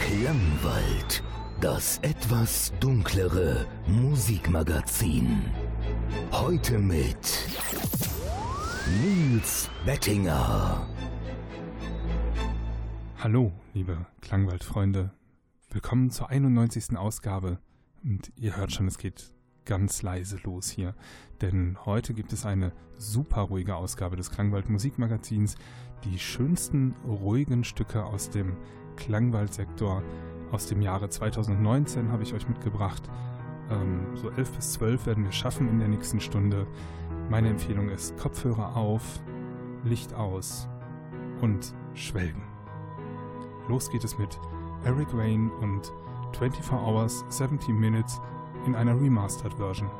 Klangwald, das etwas dunklere Musikmagazin. Heute mit Nils Bettinger. Hallo, liebe Klangwaldfreunde. Willkommen zur 91. Ausgabe. Und ihr hört schon, es geht ganz leise los hier. Denn heute gibt es eine super ruhige Ausgabe des Klangwald Musikmagazins. Die schönsten ruhigen Stücke aus dem Klangwaldsektor aus dem Jahre 2019 habe ich euch mitgebracht. Ähm, so 11 bis 12 werden wir schaffen in der nächsten Stunde. Meine Empfehlung ist Kopfhörer auf, Licht aus und Schwelgen. Los geht es mit Eric Wayne und 24 Hours 70 Minutes in einer Remastered Version.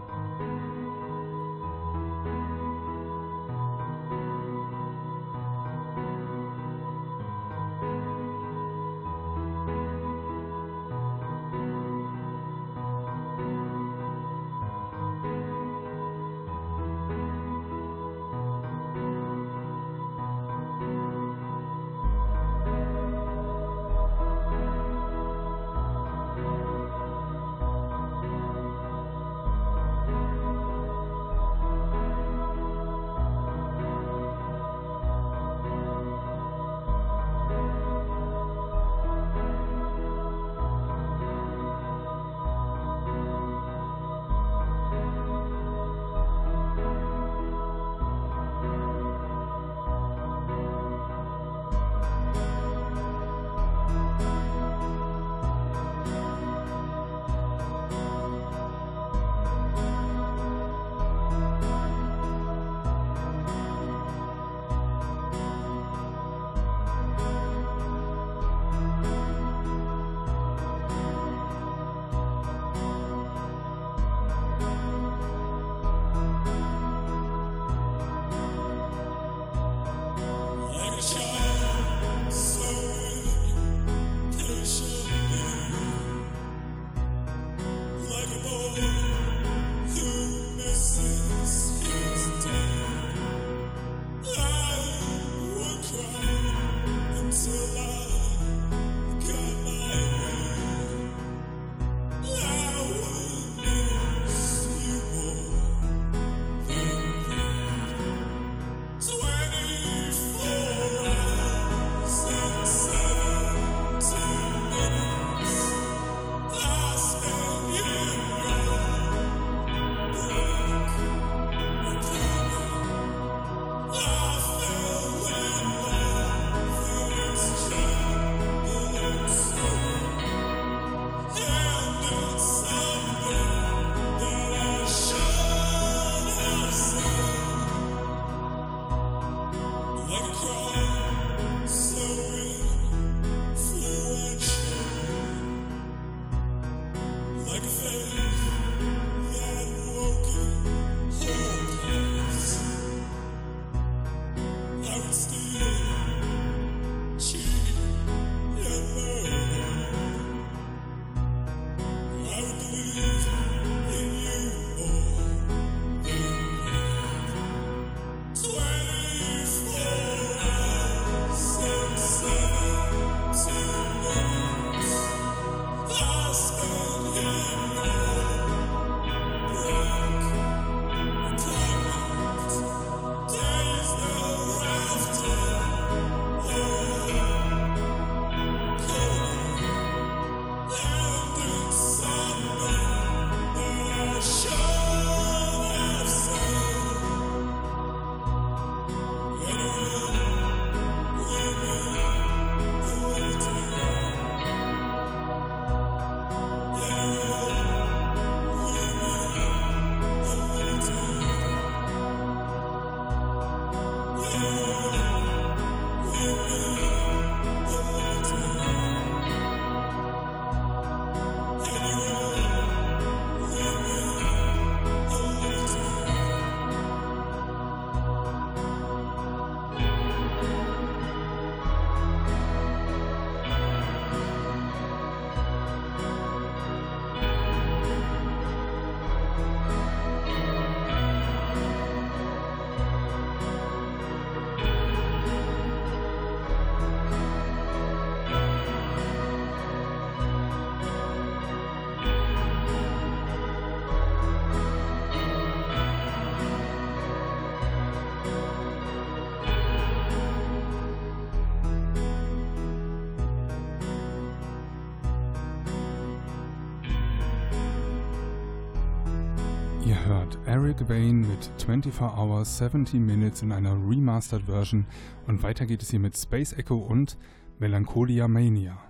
Wayne mit 24 Hours 70 Minutes in einer Remastered Version und weiter geht es hier mit Space Echo und Melancholia Mania.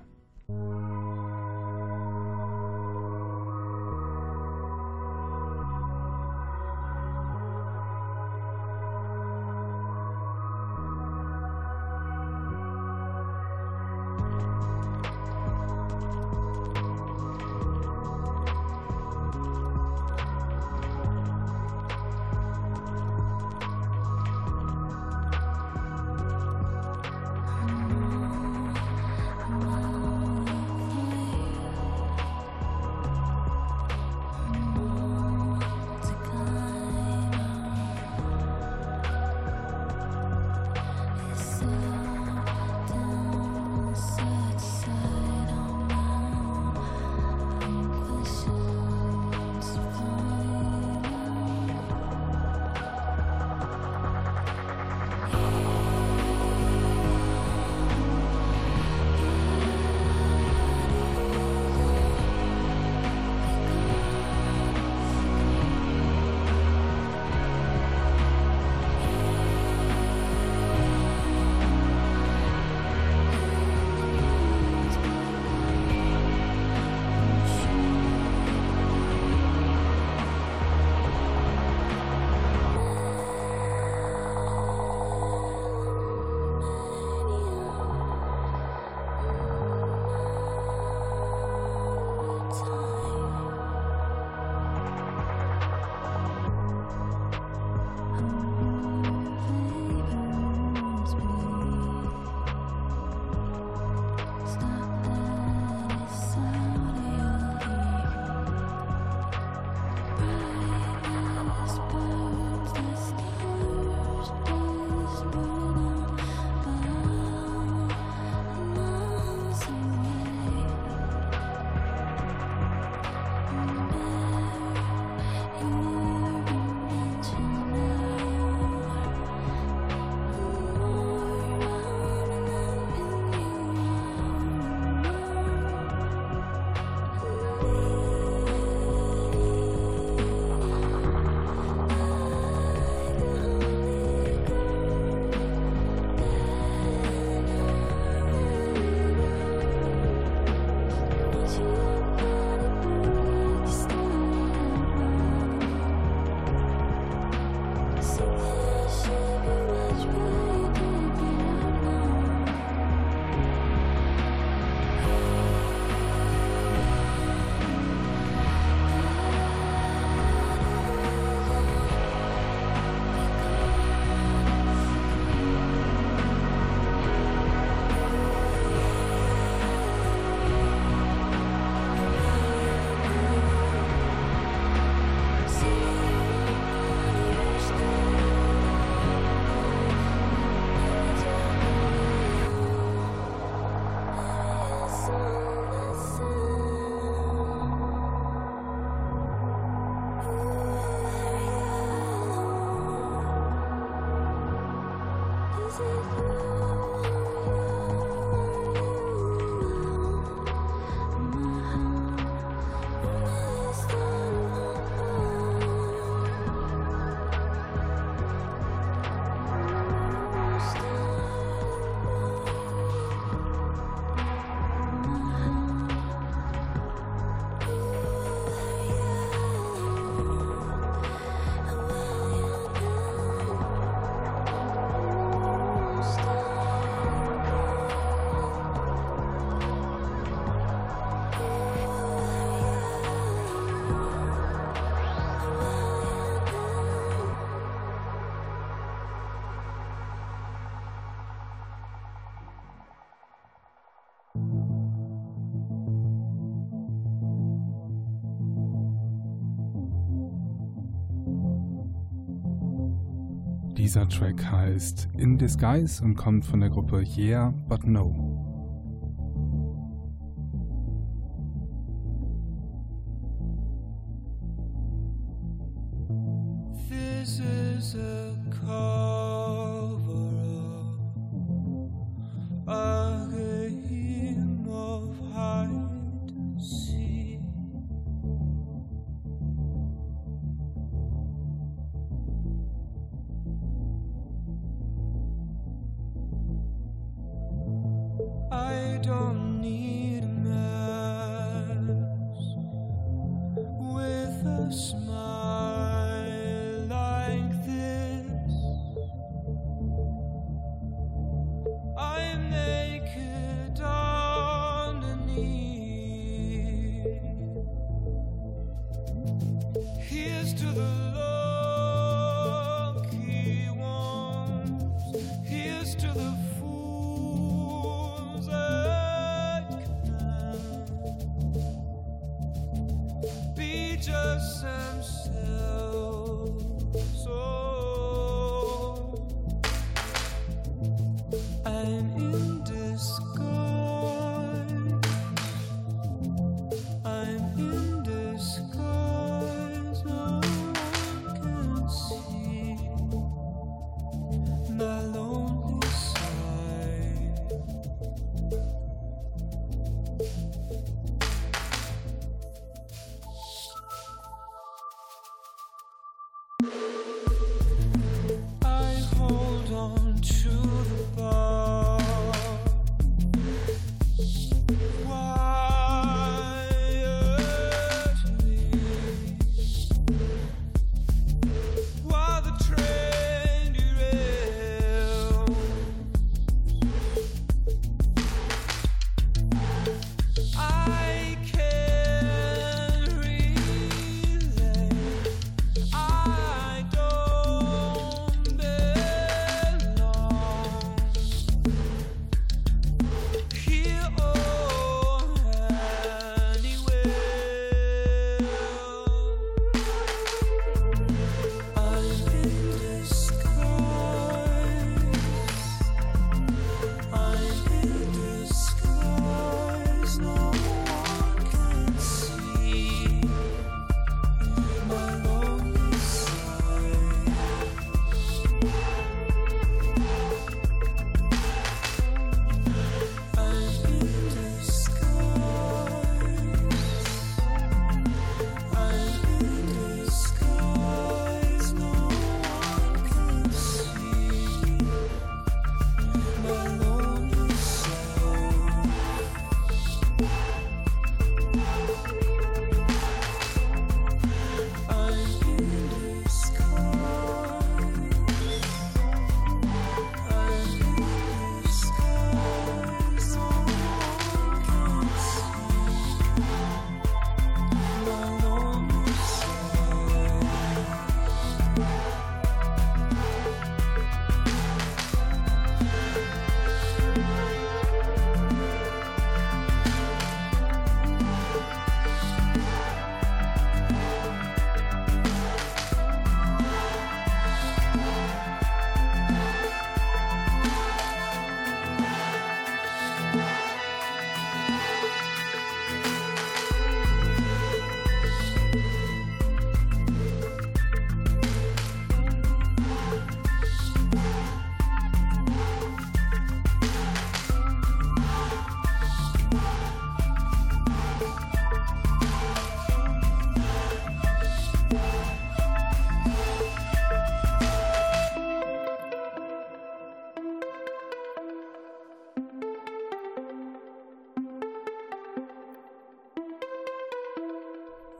Dieser Track heißt In Disguise und kommt von der Gruppe Yeah But No.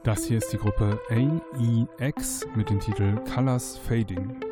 Das hier ist die Gruppe AEX mit dem Titel Colors Fading.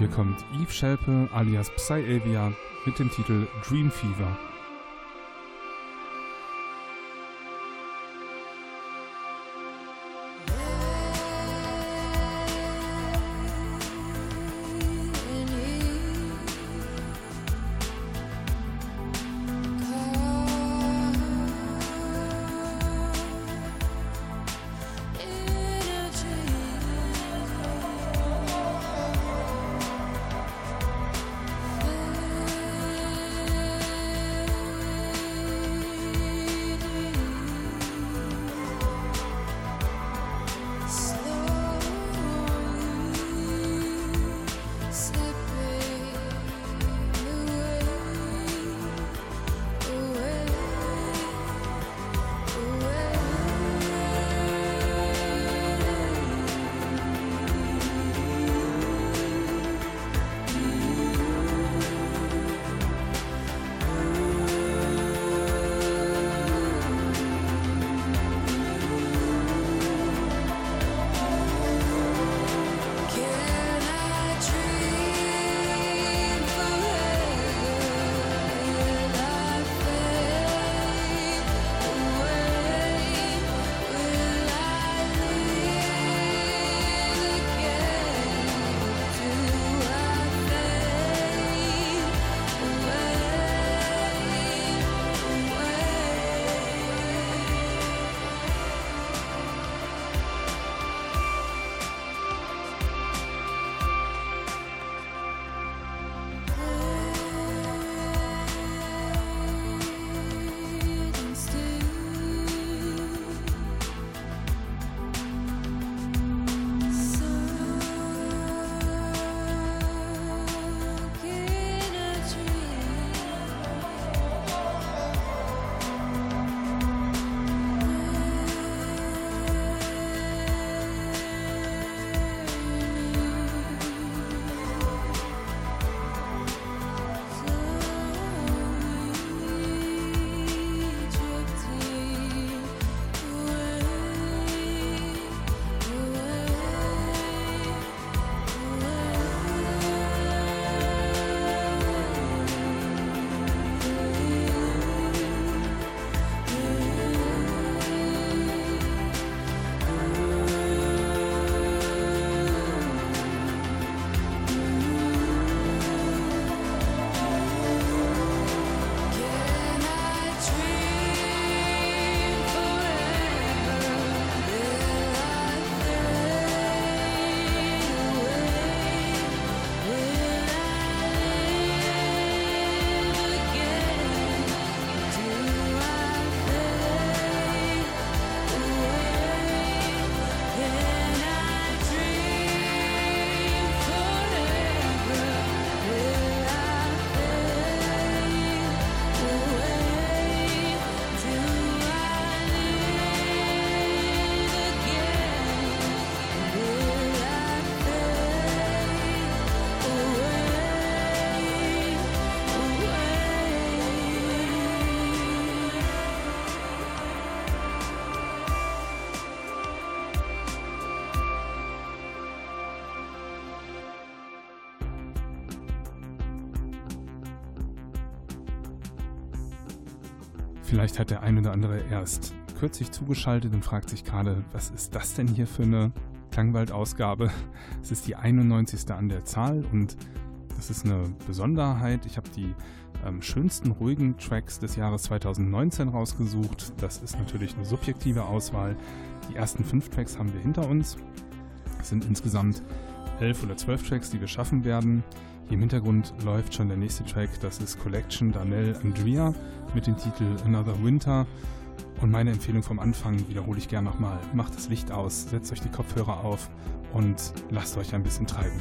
Hier kommt Yves Schelpe alias Psy-Elvia mit dem Titel Dream Fever. Vielleicht hat der ein oder andere erst kürzlich zugeschaltet und fragt sich gerade, was ist das denn hier für eine Klangwald-Ausgabe? Es ist die 91. an der Zahl und das ist eine Besonderheit. Ich habe die ähm, schönsten ruhigen Tracks des Jahres 2019 rausgesucht. Das ist natürlich eine subjektive Auswahl. Die ersten fünf Tracks haben wir hinter uns. Es sind insgesamt elf oder zwölf Tracks, die wir schaffen werden. Im Hintergrund läuft schon der nächste Track. Das ist Collection Danell Andrea mit dem Titel Another Winter. Und meine Empfehlung vom Anfang wiederhole ich gern nochmal. Macht das Licht aus, setzt euch die Kopfhörer auf und lasst euch ein bisschen treiben.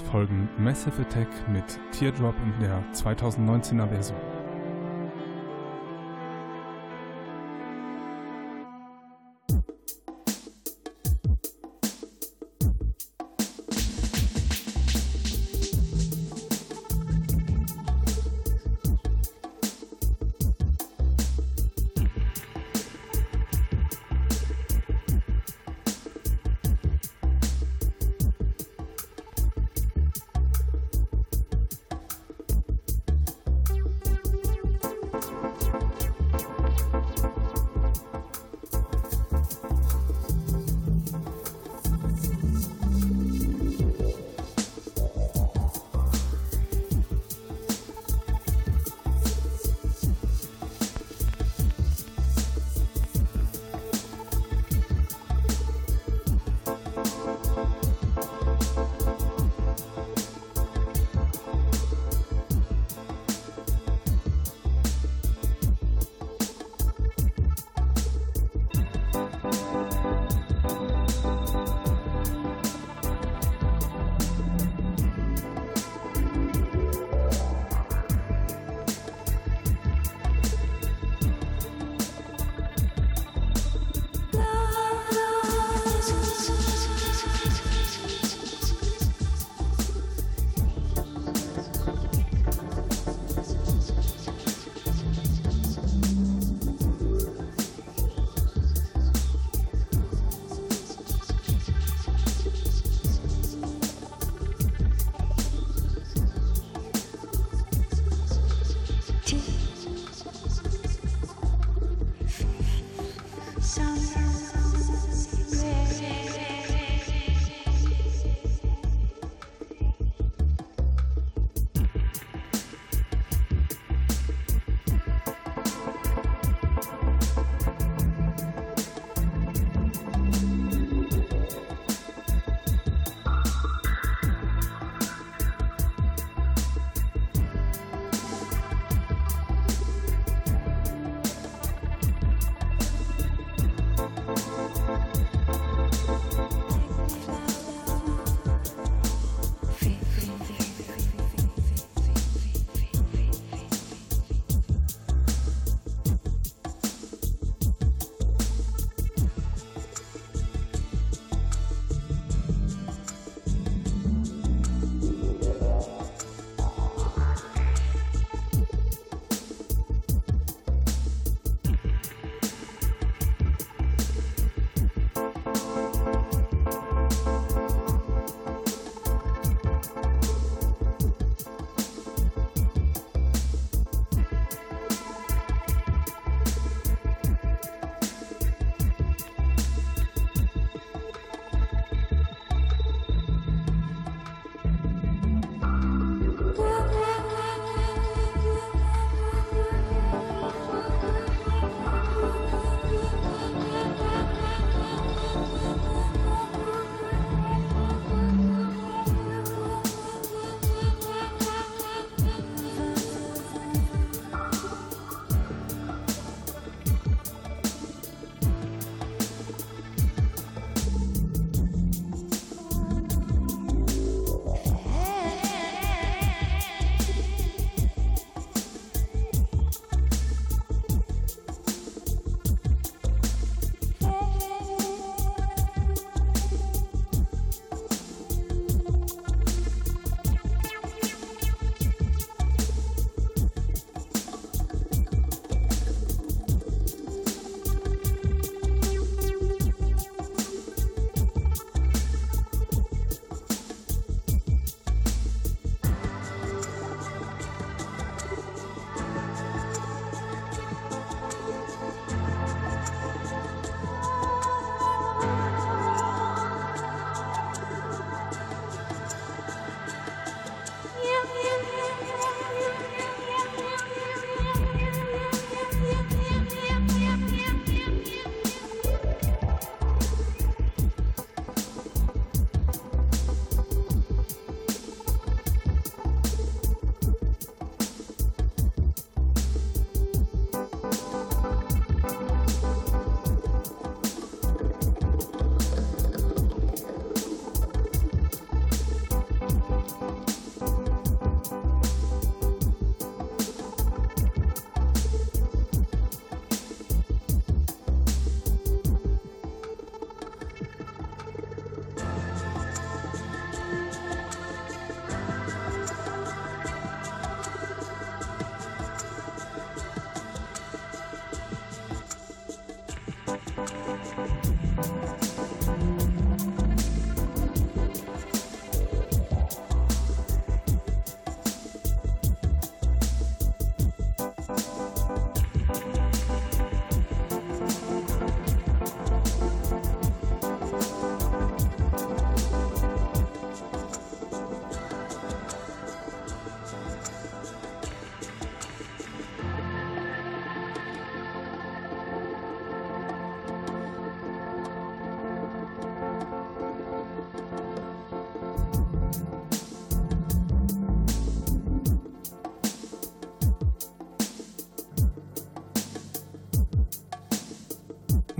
Folgen Massive Attack mit Teardrop in der 2019er Version.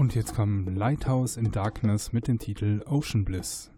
Und jetzt kommt Lighthouse in Darkness mit dem Titel Ocean Bliss.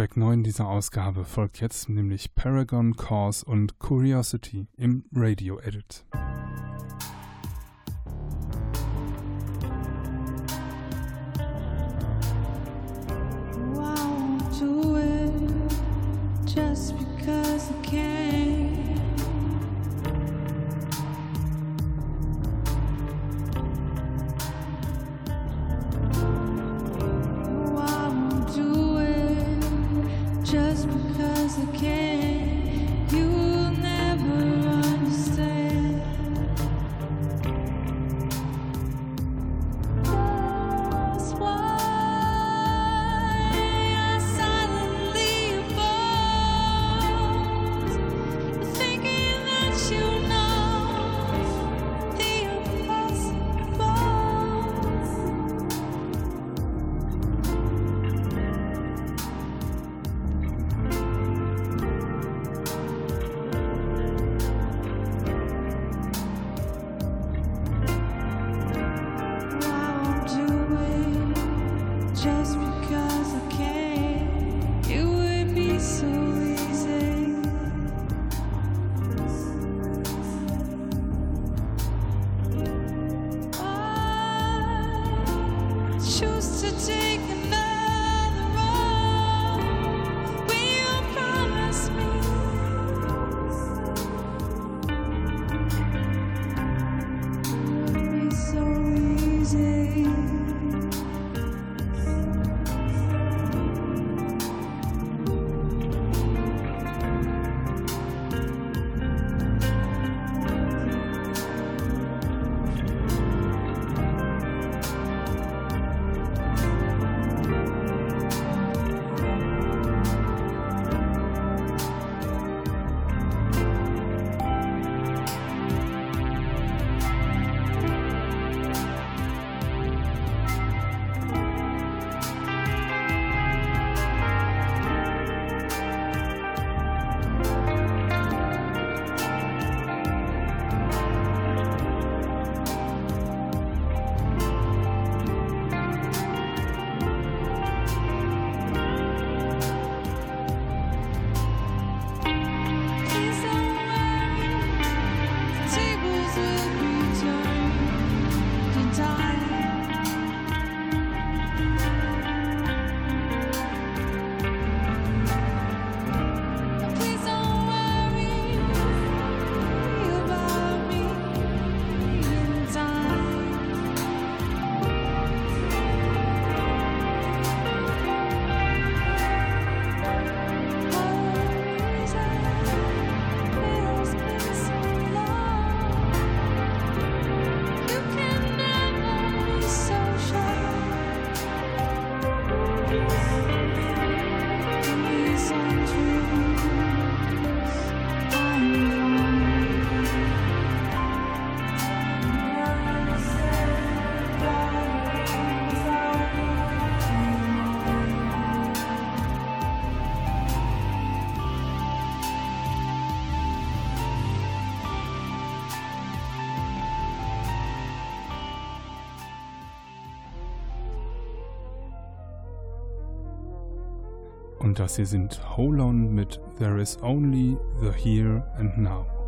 Track 9 dieser Ausgabe folgt jetzt nämlich Paragon, Cause und Curiosity im Radio Edit. Das hier sind Hold On mit There is only the here and now.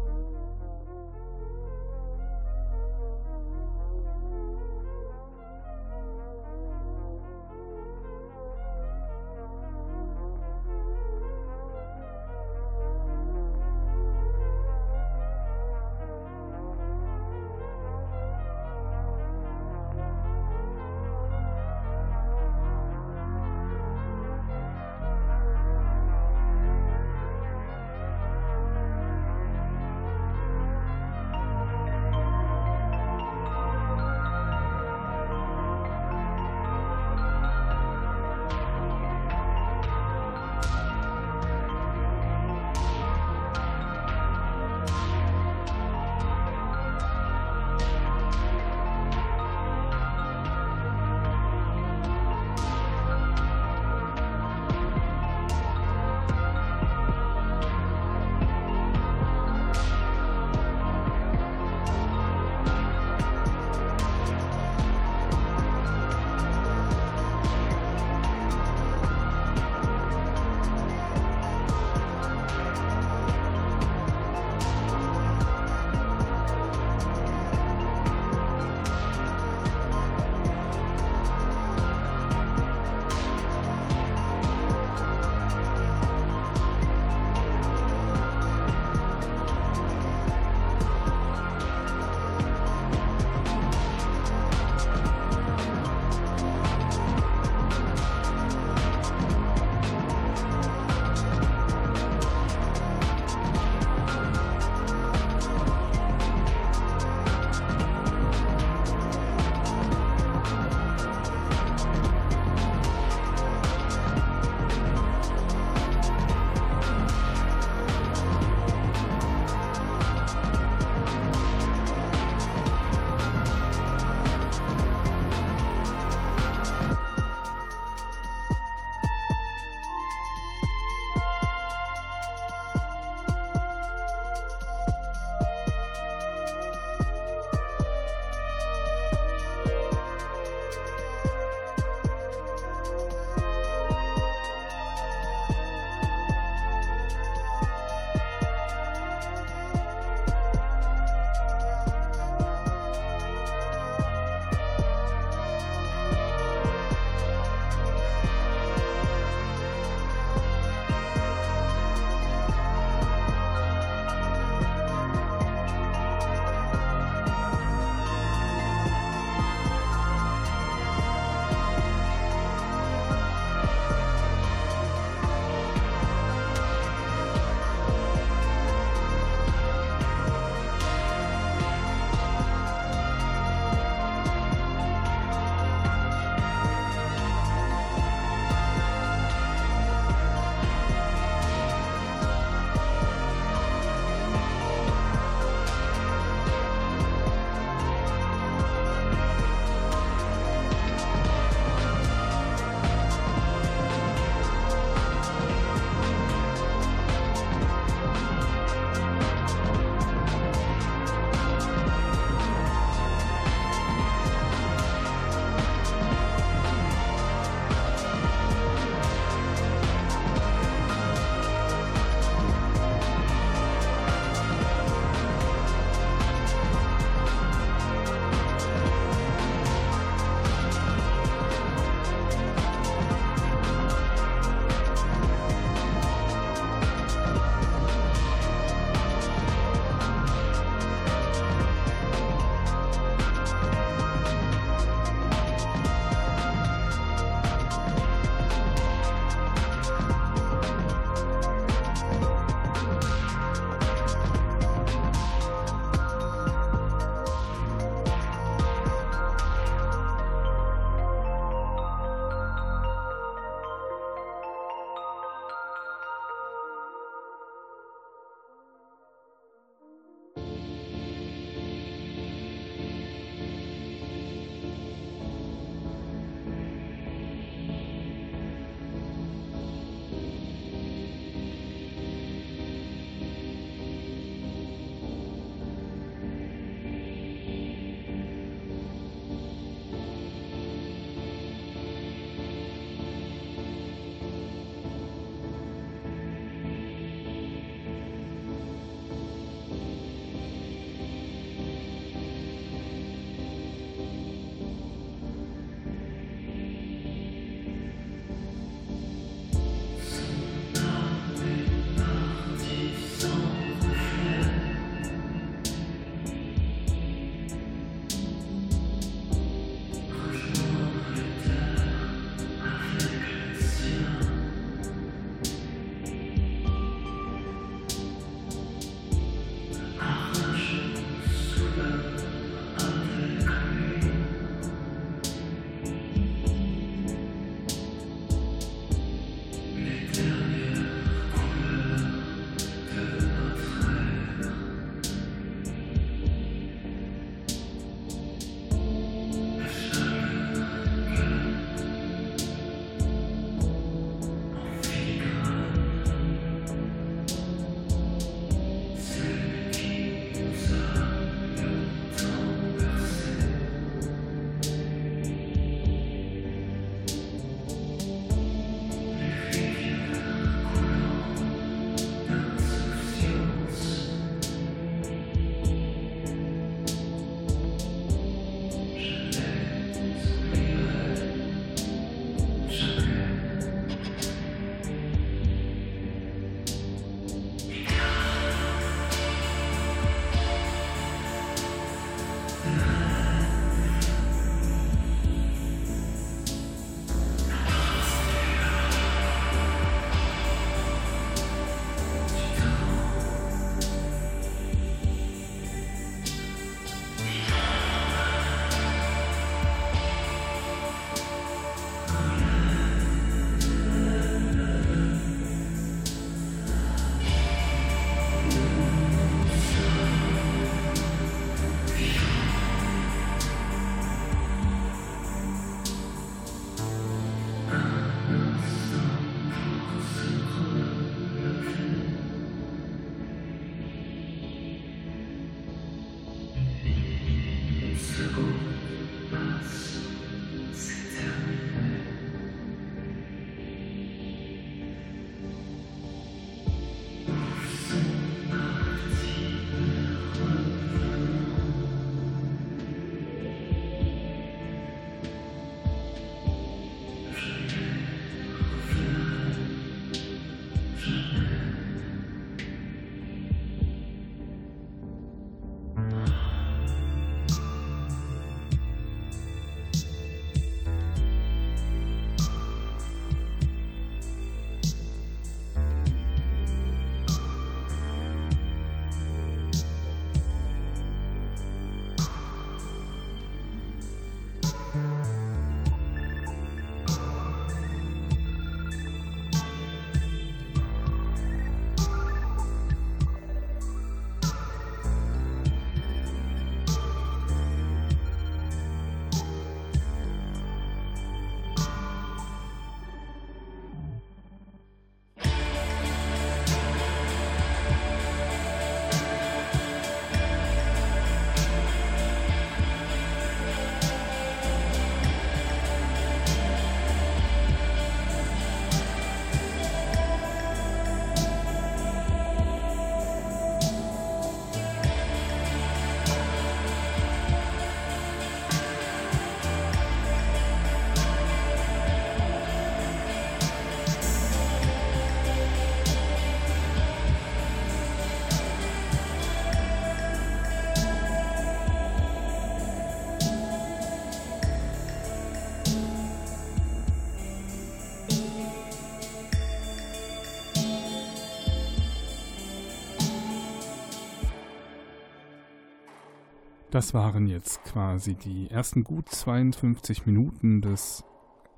Das waren jetzt quasi die ersten gut 52 Minuten des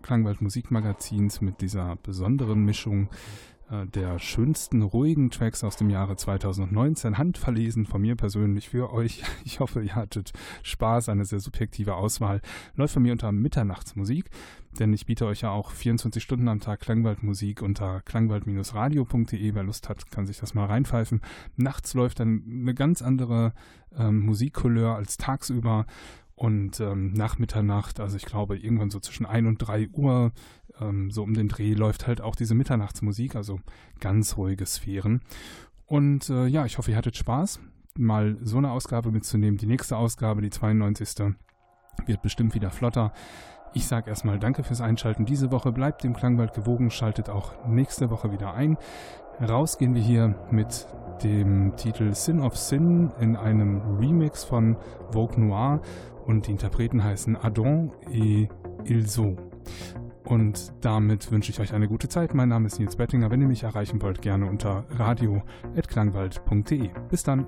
Klangwald Musikmagazins mit dieser besonderen Mischung der schönsten ruhigen Tracks aus dem Jahre 2019, handverlesen von mir persönlich für euch. Ich hoffe, ihr hattet Spaß, eine sehr subjektive Auswahl. Läuft von mir unter Mitternachtsmusik, denn ich biete euch ja auch 24 Stunden am Tag Klangwaldmusik unter klangwald-radio.de. Wer Lust hat, kann sich das mal reinpfeifen. Nachts läuft dann eine ganz andere ähm, Musikcouleur als tagsüber. Und ähm, nach Mitternacht, also ich glaube irgendwann so zwischen 1 und 3 Uhr, ähm, so um den Dreh, läuft halt auch diese Mitternachtsmusik, also ganz ruhige Sphären. Und äh, ja, ich hoffe, ihr hattet Spaß, mal so eine Ausgabe mitzunehmen. Die nächste Ausgabe, die 92. wird bestimmt wieder flotter. Ich sage erstmal Danke fürs Einschalten diese Woche. Bleibt dem Klangwald gewogen, schaltet auch nächste Woche wieder ein. Raus gehen wir hier mit dem Titel Sin of Sin in einem Remix von Vogue Noir und die Interpreten heißen Adon et Ilso. Und damit wünsche ich euch eine gute Zeit. Mein Name ist Nils Bettinger. Wenn ihr mich erreichen wollt, gerne unter radio.klangwald.de. Bis dann.